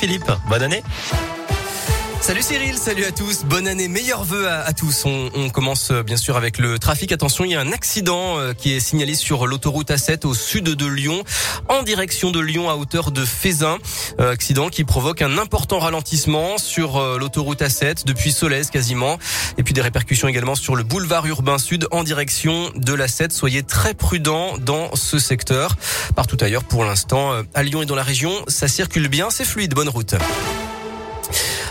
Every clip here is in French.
Philippe. Bonne année. Salut Cyril, salut à tous, bonne année, meilleurs vœux à, tous. On, commence euh, bien sûr avec le trafic. Attention, il y a un accident euh, qui est signalé sur l'autoroute A7 au sud de Lyon, en direction de Lyon à hauteur de Fézin. Euh, accident qui provoque un important ralentissement sur l'autoroute A7 depuis Solèze quasiment. Et puis des répercussions également sur le boulevard urbain sud en direction de l'A7. Soyez très prudents dans ce secteur. Partout ailleurs pour l'instant, à Lyon et dans la région, ça circule bien, c'est fluide, bonne route.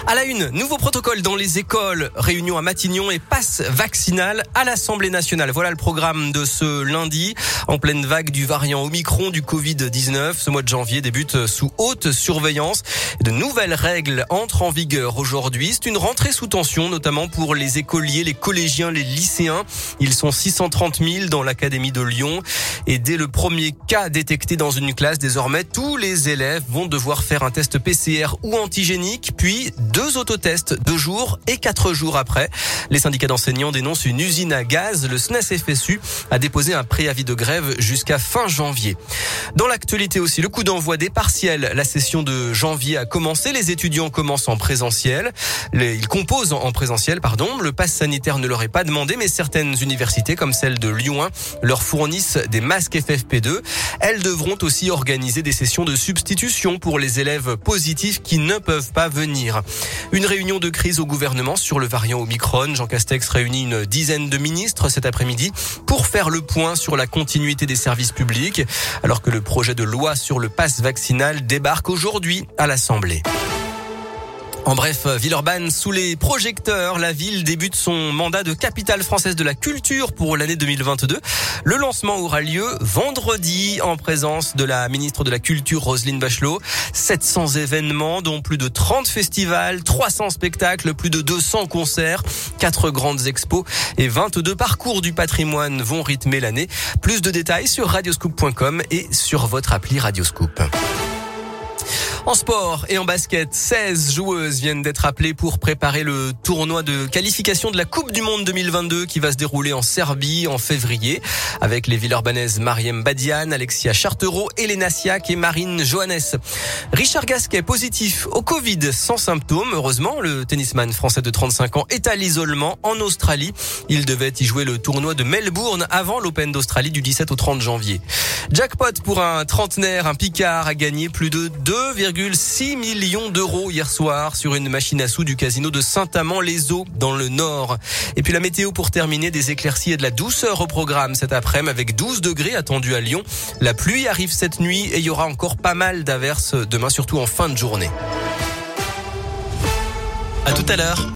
À la une, nouveau protocole dans les écoles, réunion à Matignon et passe vaccinal à l'Assemblée nationale. Voilà le programme de ce lundi, en pleine vague du variant Omicron du Covid-19. Ce mois de janvier débute sous haute surveillance. De nouvelles règles entrent en vigueur aujourd'hui. C'est une rentrée sous tension, notamment pour les écoliers, les collégiens, les lycéens. Ils sont 630 000 dans l'Académie de Lyon. Et dès le premier cas détecté dans une classe, désormais, tous les élèves vont devoir faire un test PCR ou antigénique, puis deux autotests deux jours et quatre jours après. Les syndicats d'enseignants dénoncent une usine à gaz. Le SNES FSU a déposé un préavis de grève jusqu'à fin janvier. Dans l'actualité aussi, le coup d'envoi des partiels. La session de janvier a commencé. Les étudiants commencent en présentiel. ils composent en présentiel, pardon. Le pass sanitaire ne leur est pas demandé, mais certaines universités, comme celle de Lyon 1, leur fournissent des masques FFP2. Elles devront aussi organiser des sessions de substitution pour les élèves positifs qui ne peuvent pas venir. Une réunion de crise au gouvernement sur le variant Omicron. Jean Castex réunit une dizaine de ministres cet après-midi pour faire le point sur la continuité des services publics, alors que le projet de loi sur le pass vaccinal débarque aujourd'hui à l'Assemblée. En bref, Villeurbanne sous les projecteurs, la ville débute son mandat de capitale française de la culture pour l'année 2022. Le lancement aura lieu vendredi en présence de la ministre de la Culture Roselyne Bachelot. 700 événements dont plus de 30 festivals, 300 spectacles, plus de 200 concerts, 4 grandes expos et 22 parcours du patrimoine vont rythmer l'année. Plus de détails sur radioscoop.com et sur votre appli Radioscoop. En sport et en basket, 16 joueuses viennent d'être appelées pour préparer le tournoi de qualification de la Coupe du Monde 2022 qui va se dérouler en Serbie en février avec les Villeurbanaises Mariem Badian, Alexia Chartereau, Elena Siak et Marine Johannes. Richard Gasquet positif au Covid sans symptômes. Heureusement, le tennisman français de 35 ans est à l'isolement en Australie. Il devait y jouer le tournoi de Melbourne avant l'Open d'Australie du 17 au 30 janvier. Jackpot pour un trentenaire, un Picard a gagné plus de 2, 6 millions d'euros hier soir sur une machine à sous du casino de Saint-Amand-les-Eaux dans le Nord. Et puis la météo pour terminer, des éclaircies et de la douceur au programme cet après-midi avec 12 degrés attendus à Lyon. La pluie arrive cette nuit et il y aura encore pas mal d'averses demain, surtout en fin de journée. À tout à l'heure.